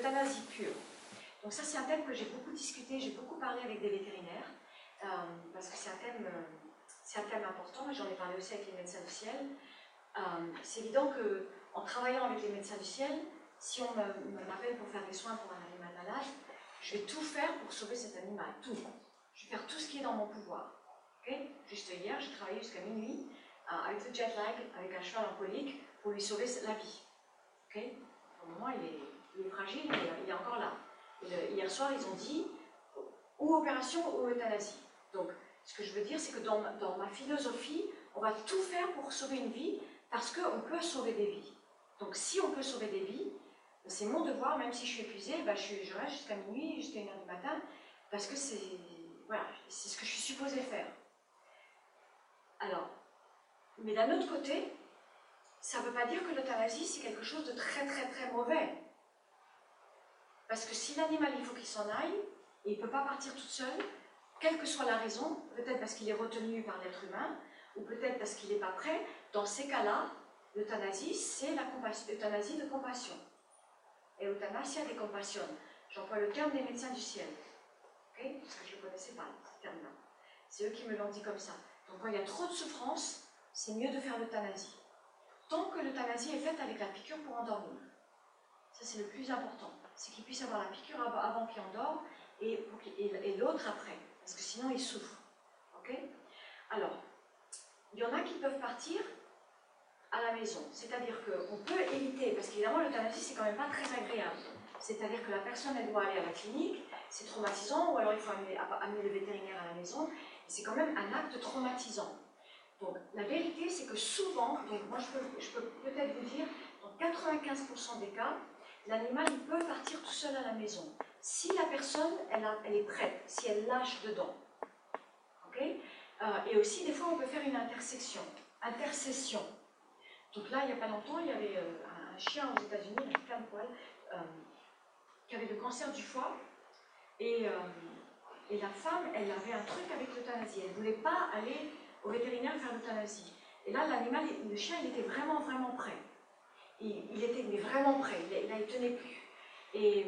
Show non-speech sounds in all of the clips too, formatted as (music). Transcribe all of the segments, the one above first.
l'euthanasie pure. Donc ça, c'est un thème que j'ai beaucoup discuté, j'ai beaucoup parlé avec des vétérinaires, euh, parce que c'est un thème... Euh, un thème important, et j'en ai parlé aussi avec les médecins du ciel. Euh, c'est évident que en travaillant avec les médecins du ciel, si on m'appelle pour faire des soins pour un animal malade, je vais tout faire pour sauver cet animal, tout. Je vais faire tout ce qui est dans mon pouvoir. Juste hier, j'ai travaillé jusqu'à minuit avec le jet lag, avec un cheval en colique, pour lui sauver la vie. Okay Pour le moment, il est, fragile, mais il est encore là. hier soir, ils ont dit ou opération ou euthanasie. Donc, ce que je veux dire, c'est que dans ma, philosophie, on va tout faire pour sauver une vie parce qu'on peut sauver des vies. Donc si on peut sauver des vies, c'est mon devoir, même si je suis épuisée, bah, je, reste jusqu'à minuit, jusqu'à 1h du matin, parce que c'est voilà, ce que je suis supposée faire. Alors, mais d'un autre côté, ça ne veut pas dire que l'euthanasie, c'est quelque chose de très très très mauvais. Parce que si l'animal, il faut qu'il s'en aille, et il ne peut pas partir toute seule, quelle que soit la raison, peut-être parce qu'il est retenu par l'être humain, ou peut-être parce qu'il n'est pas prêt, dans ces cas-là, l'euthanasie, c'est la euthanasie de compassion. Et euthanasia de compassion. J'emploie le terme des médecins du ciel. Parce que je ne connaissais pas, ce terme-là. C'est eux qui me l'ont dit comme ça. Donc quand il y a trop de souffrance, c'est mieux de faire l'euthanasie. Tant que l'euthanasie est faite avec la piqûre pour endormir. C'est le plus important. C'est qu'il puisse avoir la piqûre avant qu'il endorme et, et l'autre après parce que sinon ils souffrent. Ok? Alors, il y en a qui peuvent partir à la maison, c'est-à-dire qu'on peut éviter, parce qu'évidemment l'euthanasie c'est quand même pas très agréable, c'est-à-dire que la personne elle doit aller à la clinique, c'est traumatisant, ou alors il faut amener, amener, le vétérinaire à la maison, c'est quand même un acte traumatisant. Donc la vérité c'est que souvent, donc moi je peux, je peux peut-être vous dire, dans 95% des cas, l'animal il peut partir tout seul à la maison si la personne, elle, est prête, si elle lâche dedans. ok? Euh, et aussi, des fois, on peut faire une intersection. Intercession. Donc là, il n'y a pas longtemps, il y avait euh, un chien aux États-Unis, plein de poils, euh, qui avait le cancer du foie. Et, et, la femme, elle avait un truc avec l'euthanasie. Elle ne voulait pas aller au vétérinaire faire l'euthanasie. Et là, l'animal, le chien, il était vraiment, vraiment prêt. Il, était mais vraiment prêt, il, il, tenait plus. Et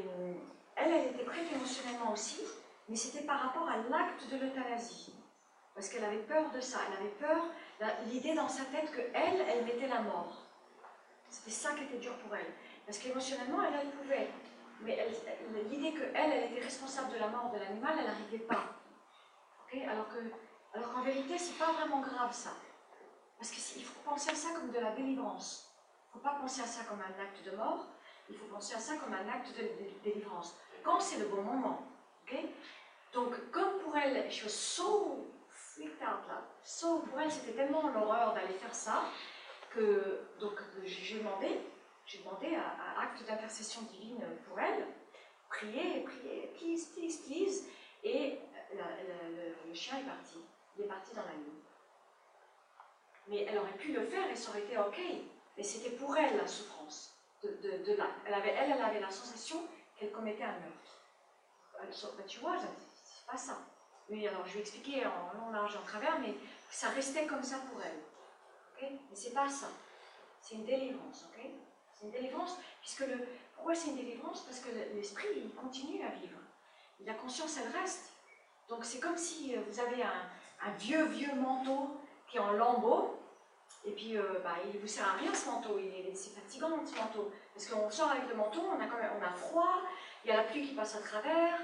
elle, elle était prête émotionnellement aussi, mais c'était par rapport à l'acte de l'euthanasie. Parce qu'elle avait peur de ça, elle avait peur, l'idée dans sa tête que elle, elle mettait la mort. C'était ça qui était dur pour elle. Parce qu'émotionnellement, elle, elle pouvait. Mais l'idée qu'elle, elle était responsable de la mort de l'animal, elle n'arrivait pas. alors qu'en alors qu'en vérité, c'est pas vraiment grave ça. Parce qu'il faut penser à ça comme de la délivrance. Il ne faut pas penser à ça comme un acte de mort, il faut penser à ça comme un acte de, délivrance. Quand c'est le bon moment. Donc, comme pour elle, je suis so freaked out là, so, pour elle, c'était tellement l'horreur d'aller faire ça, que donc j'ai demandé, j'ai demandé un, acte d'intercession divine pour elle, prier, prier, please, please, please, et le, chien est parti, il est parti dans la nuit. Mais elle aurait pu le faire et ça aurait été ok, mais c'était pour elle la souffrance de, là. Elle avait, elle, elle avait la sensation qu'elle commettait un meurtre. Bah, tu vois, c'est pas ça. Oui, alors je vais expliquer en long, large, en travers, mais ça restait comme ça pour elle. ok? Mais c'est pas ça. C'est une délivrance. ok? C'est une délivrance, puisque le. Pourquoi c'est une délivrance? Parce que l'esprit, il continue à vivre. La conscience, elle reste. Donc c'est comme si euh, vous avez un, un vieux, vieux manteau qui est en lambeaux, et puis, euh, bah, il vous sert à rien ce manteau, c'est fatigant ce manteau. Parce qu'on sort avec le manteau, on a, quand même, on a froid, il y a la pluie qui passe à travers,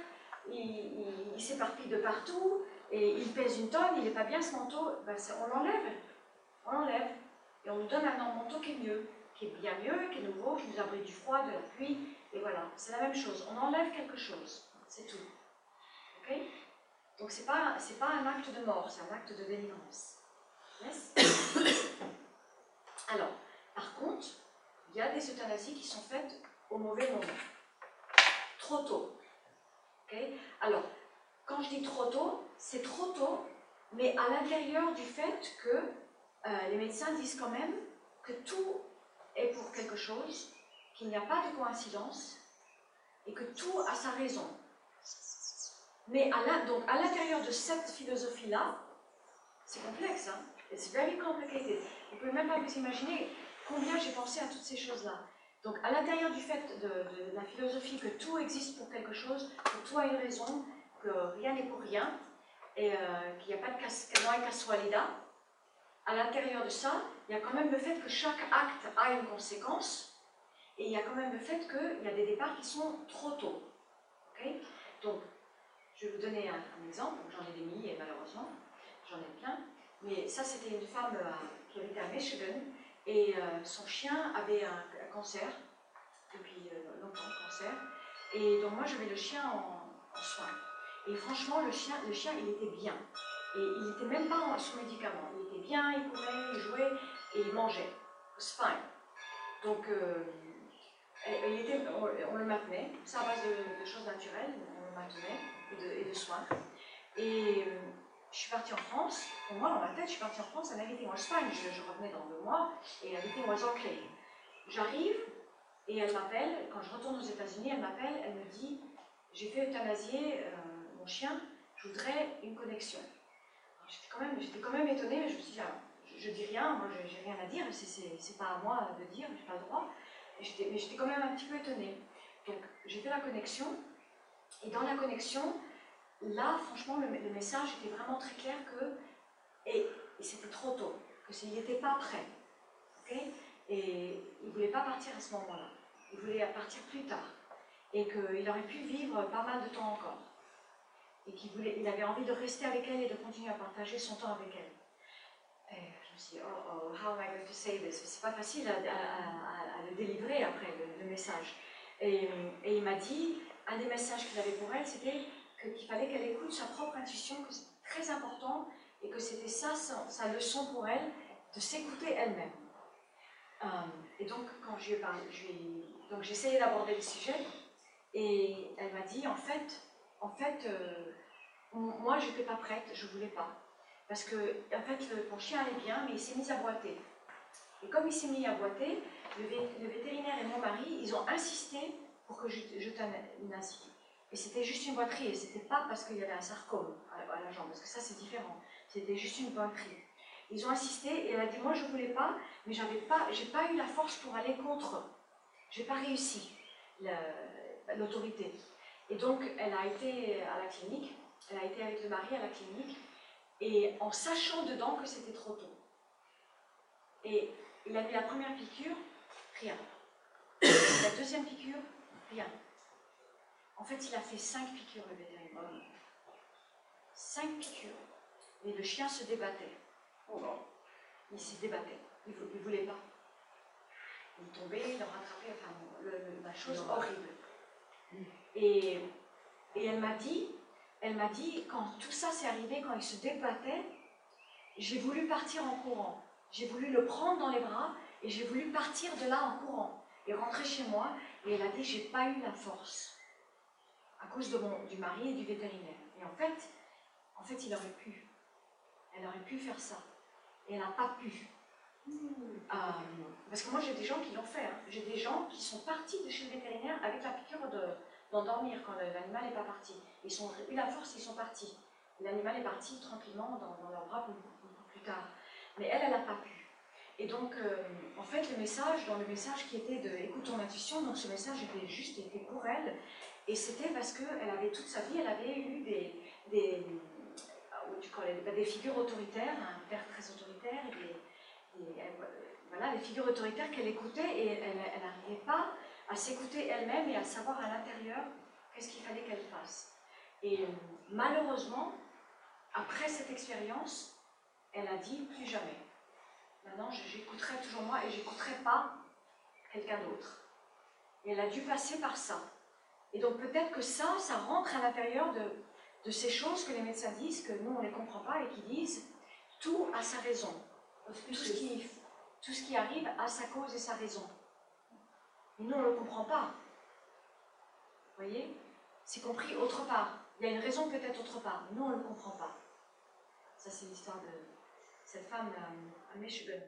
il, s'éparpille de partout, et il pèse une tonne, il n'est pas bien ce manteau, bah, on l'enlève. On l'enlève. Et on nous donne un manteau qui est mieux, qui est bien mieux, qui est nouveau, qui nous abrite du froid, de la pluie, et voilà. C'est la même chose. On enlève quelque chose, c'est tout. Ok? Donc, ce n'est pas, pas un acte de mort, c'est un acte de délivrance. (coughs) Alors, par contre, il y a des euthanasies qui sont faites au mauvais moment, trop tôt. Alors, quand je dis trop tôt, c'est trop tôt, mais à l'intérieur du fait que euh, les médecins disent quand même que tout est pour quelque chose, qu'il n'y a pas de coïncidence et que tout a sa raison. Mais à l'intérieur de cette philosophie-là, c'est complexe, hein It's very complicated. Vous pouvez même pas vous imaginer combien j'ai pensé à toutes ces choses-là. Donc à l'intérieur du fait de, la philosophie que tout existe pour quelque chose, que tout a une raison, que rien n'est pour rien, et euh, qu'il n'y a pas de no casualidad, à l'intérieur de ça, il y a quand même le fait que chaque acte a une conséquence, et il y a quand même le fait qu'il y a des départs qui sont trop tôt. Donc, je vais vous donner un, exemple, j'en ai des milliers malheureusement, j'en ai plein, mais ça c'était une femme euh, qui habitait à Michigan, et euh, son chien avait un, cancer, depuis euh, longtemps, cancer. Et donc moi j'avais le chien en, soins. Et franchement, le chien, le chien, il était bien. Et il n'était même pas sous médicaments. Il était bien, il courait, il jouait et il mangeait. C'est fine. Donc, on, le maintenait. C'est à base de, choses naturelles. On le maintenait et de, soins. Et je suis partie en France, pour moi dans ma tête, je suis partie en France, and everything was fine. Je, je revenais dans deux mois et everything was okay. J'arrive et elle m'appelle, quand je retourne aux États-Unis, elle m'appelle, elle me dit J'ai fait euthanasier euh, mon chien, je voudrais une connexion. J'étais quand, même, étonnée, je me suis dit ah, je, dis rien, moi j'ai rien à dire, c'est pas à moi de dire, j'ai pas le droit. Mais j'étais quand même un petit peu étonnée. Donc j'ai fait la connexion, et dans la connexion, là, franchement, le, message était vraiment très clair que, et, c'était trop tôt, que s'il n'était pas prêt, et il ne voulait pas partir à ce moment-là, il voulait partir plus tard, et qu'il aurait pu vivre pas mal de temps encore, et qu'il il avait envie de rester avec elle et de continuer à partager son temps avec elle. Et je me suis dit, oh, oh, how am I going to say this? C'est pas facile à, le délivrer après, le, message. Et, et il m'a dit, un des messages qu'il avait pour elle, c'était qu'il fallait qu'elle écoute sa propre intuition, que c'est très important et que c'était ça sa, leçon pour elle, de s'écouter elle-même. Euh, et donc, quand je j'ai essayé d'aborder le sujet et elle m'a dit en fait, en fait, euh, moi j'étais pas prête, je voulais pas. Parce que, en fait, mon chien allait bien, mais il s'est mis à boiter. Et comme il s'est mis à boiter, le, vétérinaire et mon mari, ils ont insisté pour que je, je. Et c'était juste une boiterie, et c'était pas parce qu'il y avait un sarcome à, la jambe, parce que ça c'est différent. C'était juste une boiterie. Ils ont insisté et elle a dit Moi je voulais pas, mais j'avais pas, j'ai pas eu la force pour aller contre. J'ai pas réussi l'autorité. Et donc elle a été à la clinique, elle a été avec le mari à la clinique, et en sachant dedans que c'était trop tôt. Et il a mis la première piqûre, rien. (coughs) La deuxième piqûre, rien. En fait, il a fait cinq piqûres, le vétérinaire. Cinq piqûres. Et le chien se débattait. Oh. Il se débattait. Il ne voulait pas. Il tombait, il en rattrapait, enfin, la chose horrible. Et, et elle m'a dit, elle m'a dit, quand tout ça s'est arrivé, quand il se débattait, j'ai voulu partir en courant. J'ai voulu le prendre dans les bras et j'ai voulu partir de là en courant et rentrer chez moi. Et elle a dit, j'ai pas eu la force à cause de mon, du mari et du vétérinaire. Et en fait, en fait, il aurait pu. Elle aurait pu faire ça. Et elle n'a pas pu. Euh, parce que moi, j'ai des gens qui l'ont fait. Hein. J'ai des gens qui sont partis de chez le vétérinaire avec la piqûre d'endormir quand l'animal n'est pas parti. Ils ont eu la force, ils sont partis. L'animal est parti tranquillement dans, dans leurs bras plus tard. Mais elle, elle n'a pas pu. Et donc, euh, en fait, le message, dans le message qui était de écoute ton intuition, donc ce message était juste, était pour elle, et c'était parce qu'elle avait toute sa vie, elle avait eu des, des, euh, des figures autoritaires, un père très autoritaire, et des, des figures autoritaires qu'elle écoutait et elle n'arrivait pas à s'écouter elle-même et à savoir à l'intérieur qu'est-ce qu'il fallait qu'elle fasse. Et euh, malheureusement, après cette expérience, elle a dit plus jamais. Maintenant, j'écouterai toujours moi et j'écouterai pas quelqu'un d'autre. Et elle a dû passer par ça. Et donc peut-être que ça, ça rentre à l'intérieur de, de, ces choses que les médecins disent, que nous on ne les comprend pas et qui disent tout a sa raison. Tout ce, qui, tout ce qui arrive a sa cause et sa raison. Et nous on ne le comprend pas. Vous voyez? C'est compris autre part. Il y a une raison peut-être autre part. Nous on ne le comprend pas. Ça c'est l'histoire de cette femme à Michigan.